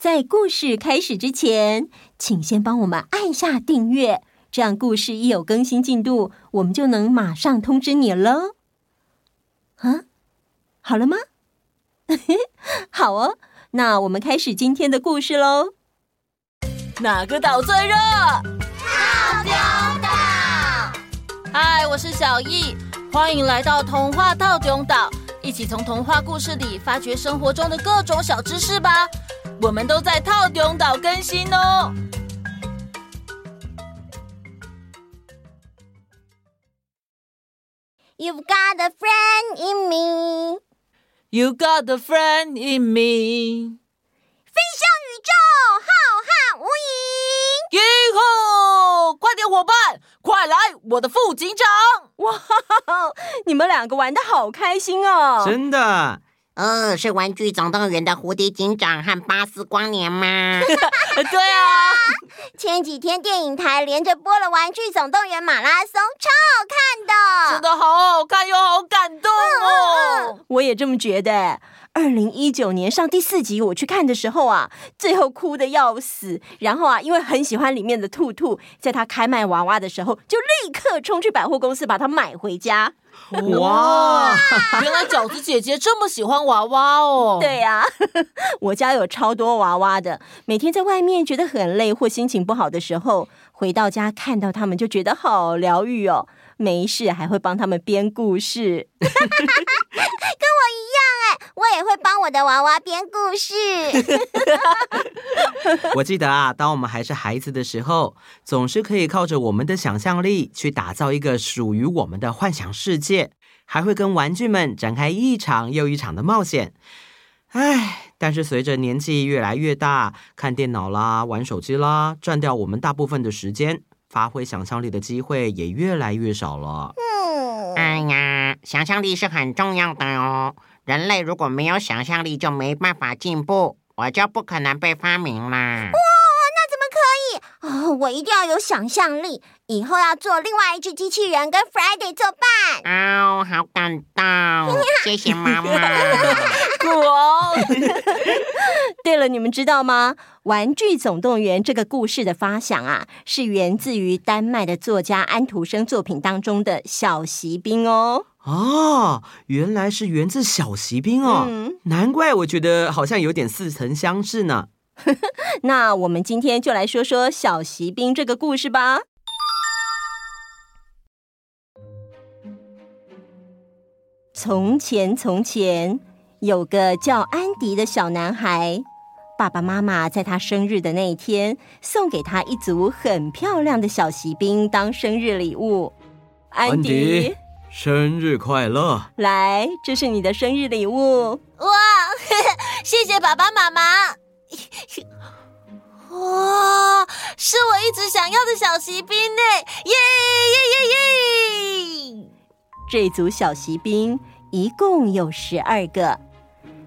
在故事开始之前，请先帮我们按下订阅，这样故事一有更新进度，我们就能马上通知你了。啊，好了吗？好哦，那我们开始今天的故事喽。哪个岛最热？套丢岛。嗨，我是小易，欢迎来到童话套丢岛，一起从童话故事里发掘生活中的各种小知识吧。我们都在套丢岛更新哦。You've got a friend in me. You got a friend in me. 飞向宇宙，浩瀚无垠。以后，快点，伙伴，快来，我的副警长！哇，你们两个玩的好开心哦！真的。哦，是《玩具总动员》的蝴蝶警长和巴斯光年吗？对啊，前几天电影台连着播了《玩具总动员》马拉松，超好看的，真的好好看又好感动哦！嗯嗯嗯、我也这么觉得。二零一九年上第四集，我去看的时候啊，最后哭的要死。然后啊，因为很喜欢里面的兔兔，在他开卖娃娃的时候，就立刻冲去百货公司把它买回家。哇！原来饺子姐姐这么喜欢娃娃哦。对呀、啊，我家有超多娃娃的。每天在外面觉得很累或心情不好的时候，回到家看到他们就觉得好疗愈哦。没事还会帮他们编故事。跟我也会帮我的娃娃编故事。我记得啊，当我们还是孩子的时候，总是可以靠着我们的想象力去打造一个属于我们的幻想世界，还会跟玩具们展开一场又一场的冒险。唉，但是随着年纪越来越大，看电脑啦、玩手机啦，占掉我们大部分的时间，发挥想象力的机会也越来越少了。嗯，哎呀，想象力是很重要的哦。人类如果没有想象力，就没办法进步，我就不可能被发明啦。哦，我一定要有想象力，以后要做另外一只机器人跟 Friday 作伴。哦，好感动，谢谢妈妈。哇！对了，你们知道吗？《玩具总动员》这个故事的发想啊，是源自于丹麦的作家安徒生作品当中的小骑兵哦。哦，原来是源自小骑兵哦，嗯、难怪我觉得好像有点似曾相识呢。那我们今天就来说说小骑兵这个故事吧。从前，从前有个叫安迪的小男孩，爸爸妈妈在他生日的那一天送给他一组很漂亮的小骑兵当生日礼物。安迪。安迪生日快乐！来，这是你的生日礼物。哇，谢谢爸爸妈妈。哇，是我一直想要的小骑兵呢！耶耶耶耶！这组小骑兵一共有十二个，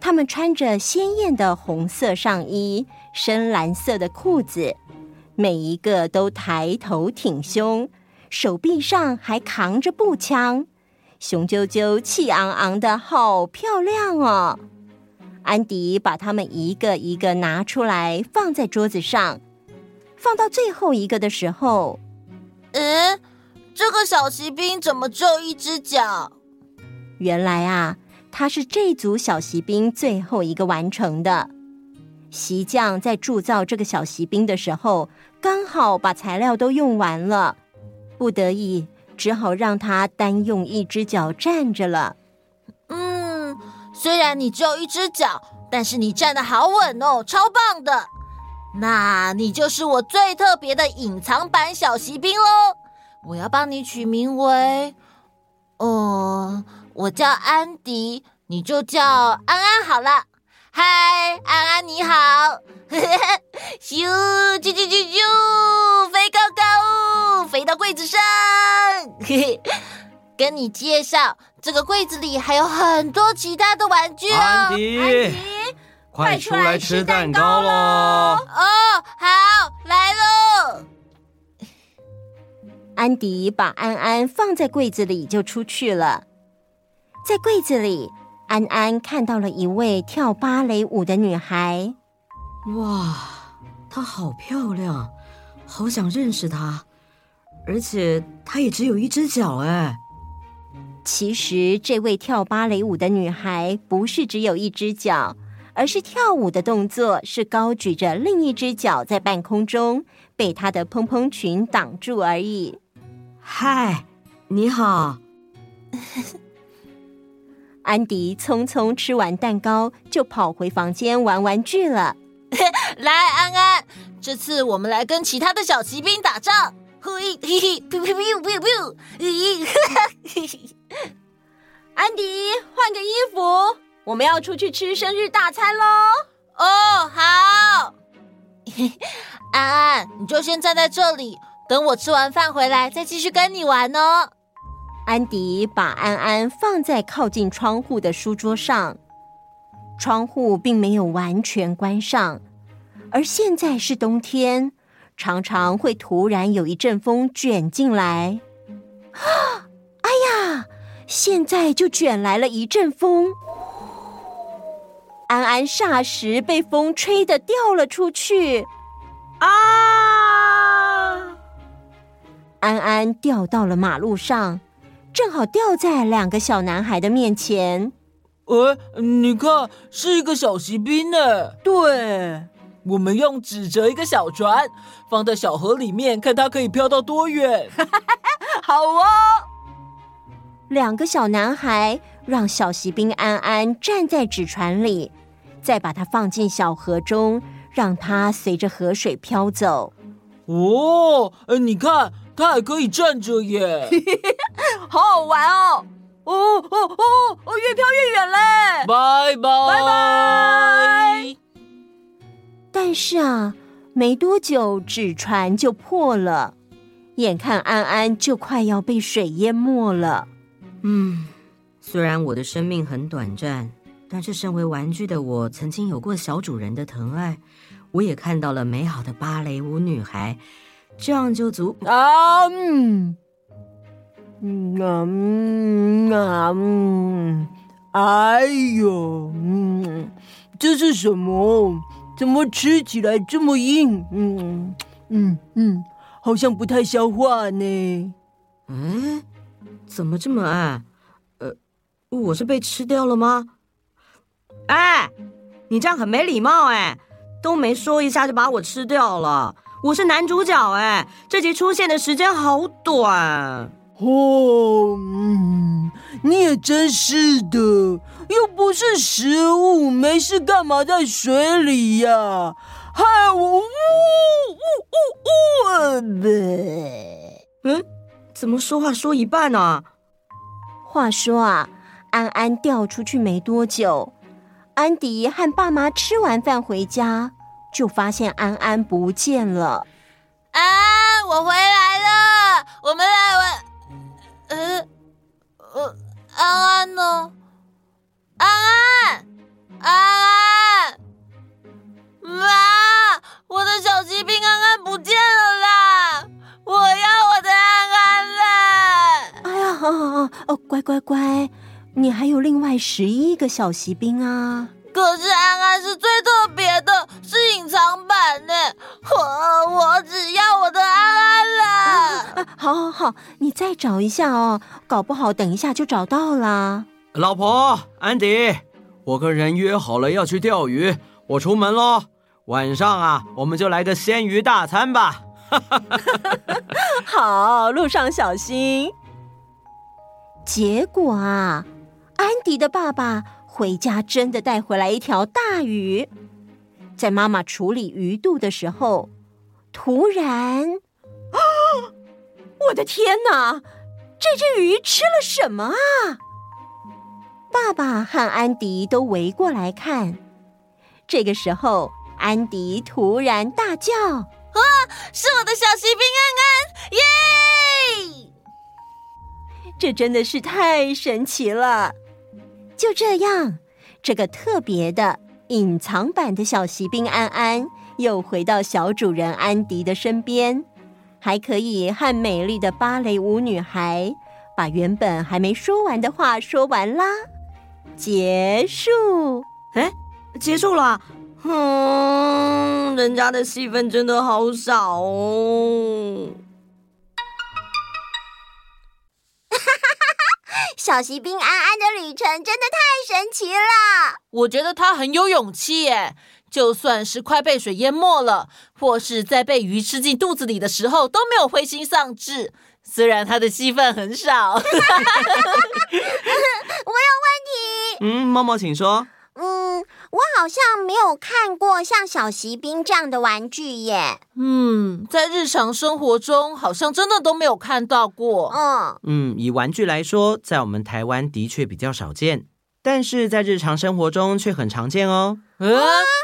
他们穿着鲜艳的红色上衣、深蓝色的裤子，每一个都抬头挺胸。手臂上还扛着步枪，雄赳赳、气昂昂的，好漂亮哦！安迪把它们一个一个拿出来，放在桌子上。放到最后一个的时候，嗯，这个小骑兵怎么只有一只脚？原来啊，他是这组小骑兵最后一个完成的。席匠在铸造这个小骑兵的时候，刚好把材料都用完了。不得已，只好让他单用一只脚站着了。虽然你只有一只脚，但是你站得好稳哦，超棒的。那你就是我最特别的隐藏版小骑兵喽。我要帮你取名为……哦，我叫安迪，你就叫安安好了。嗨，安安你好。咻，啾啾啾啾，飞高高，飞到柜子上。跟你介绍，这个柜子里还有很多其他的玩具哦。安迪，安迪，快出来吃蛋糕喽！哦，好，来喽。安迪把安安放在柜子里就出去了。在柜子里，安安看到了一位跳芭蕾舞的女孩。哇，她好漂亮，好想认识她，而且她也只有一只脚哎。其实，这位跳芭蕾舞的女孩不是只有一只脚，而是跳舞的动作是高举着另一只脚在半空中，被她的蓬蓬裙挡住而已。嗨，你好。安迪匆匆吃完蛋糕，就跑回房间玩玩具了。来，安安，这次我们来跟其他的小骑兵打仗。嘿嘿嘿，咻咻咻咻咻，咦，嘿嘿。安迪，换个衣服，我们要出去吃生日大餐喽！哦，好。安安，你就先站在这里，等我吃完饭回来再继续跟你玩哦。安迪把安安放在靠近窗户的书桌上，窗户并没有完全关上，而现在是冬天，常常会突然有一阵风卷进来。啊！哎呀，现在就卷来了一阵风，安安霎时被风吹得掉了出去。啊！安安掉到了马路上。正好掉在两个小男孩的面前。哎，你看，是一个小骑兵呢。对，我们用纸折一个小船，放在小河里面，看它可以飘到多远。好哦。两个小男孩让小骑兵安安站在纸船里，再把它放进小河中，让它随着河水飘走。哦，你看。它还可以站着耶，好好玩哦！哦哦哦哦，越飘越远嘞！拜拜拜拜！但是啊，没多久纸船就破了，眼看安安就快要被水淹没了。嗯，虽然我的生命很短暂，但是身为玩具的我，曾经有过小主人的疼爱，我也看到了美好的芭蕾舞女孩。这样就足啊！嗯嗯啊嗯，哎呦，嗯，这是什么？怎么吃起来这么硬？嗯嗯嗯，好像不太消化呢。嗯，怎么这么暗？呃，我是被吃掉了吗？哎，你这样很没礼貌哎，都没说一下就把我吃掉了。我是男主角哎，这集出现的时间好短哦。嗯，你也真是的，又不是食物，没事干嘛在水里呀？害我呜呜呜呜呗。嗯，怎么说话说一半呢？话说啊，安安掉出去没多久，安迪和爸妈吃完饭回家。就发现安安不见了。安安，我回来了，我们来玩。呃，呃，安安呢？安安，安安，妈，我的小骑兵安安不见了啦！我要我的安安啦。哎呀，哦哦哦，乖乖乖，你还有另外十一个小骑兵啊。可是安安是最特别的，是隐藏版呢。我我只要好，好，好，你再找一下哦，搞不好等一下就找到了。老婆，安迪，我跟人约好了要去钓鱼，我出门喽。晚上啊，我们就来个鲜鱼大餐吧。好，路上小心。结果啊，安迪的爸爸。回家真的带回来一条大鱼，在妈妈处理鱼肚的时候，突然，啊！我的天哪！这只鱼吃了什么啊？爸爸和安迪都围过来看。这个时候，安迪突然大叫：“啊！是我的小锡兵安安！耶！这真的是太神奇了！”就这样，这个特别的隐藏版的小锡兵安安又回到小主人安迪的身边，还可以和美丽的芭蕾舞女孩把原本还没说完的话说完啦。结束。哎，结束了。嗯。人家的戏份真的好少哦。小锡兵安安的旅程真的太神奇了！我觉得他很有勇气耶，就算是快被水淹没了，或是在被鱼吃进肚子里的时候，都没有灰心丧志。虽然他的戏份很少。我有问题。嗯，茂茂，请说。嗯，我好像没有看过像小锡兵这样的玩具耶。嗯，在日常生活中好像真的都没有看到过。嗯嗯，以玩具来说，在我们台湾的确比较少见，但是在日常生活中却很常见哦。呃，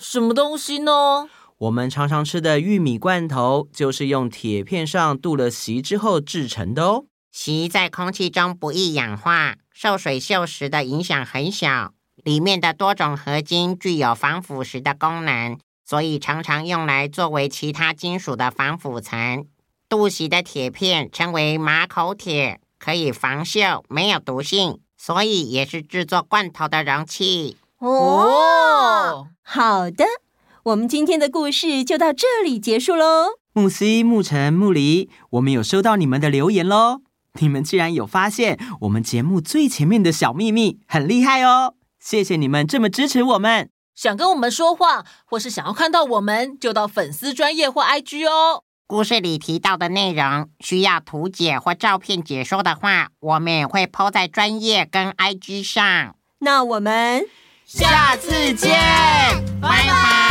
什么东西呢？我们常常吃的玉米罐头，就是用铁片上镀了锡之后制成的哦。锡在空气中不易氧化，受水锈蚀的影响很小。里面的多种合金具有防腐蚀的功能，所以常常用来作为其他金属的防腐层。镀锡的铁片称为马口铁，可以防锈，没有毒性，所以也是制作罐头的容器。哦，好的，我们今天的故事就到这里结束喽。木西、木晨、木离，我们有收到你们的留言喽。你们竟然有发现我们节目最前面的小秘密，很厉害哦。谢谢你们这么支持我们。想跟我们说话，或是想要看到我们，就到粉丝专业或 IG 哦。故事里提到的内容需要图解或照片解说的话，我们也会 PO 在专业跟 IG 上。那我们下次见，拜拜。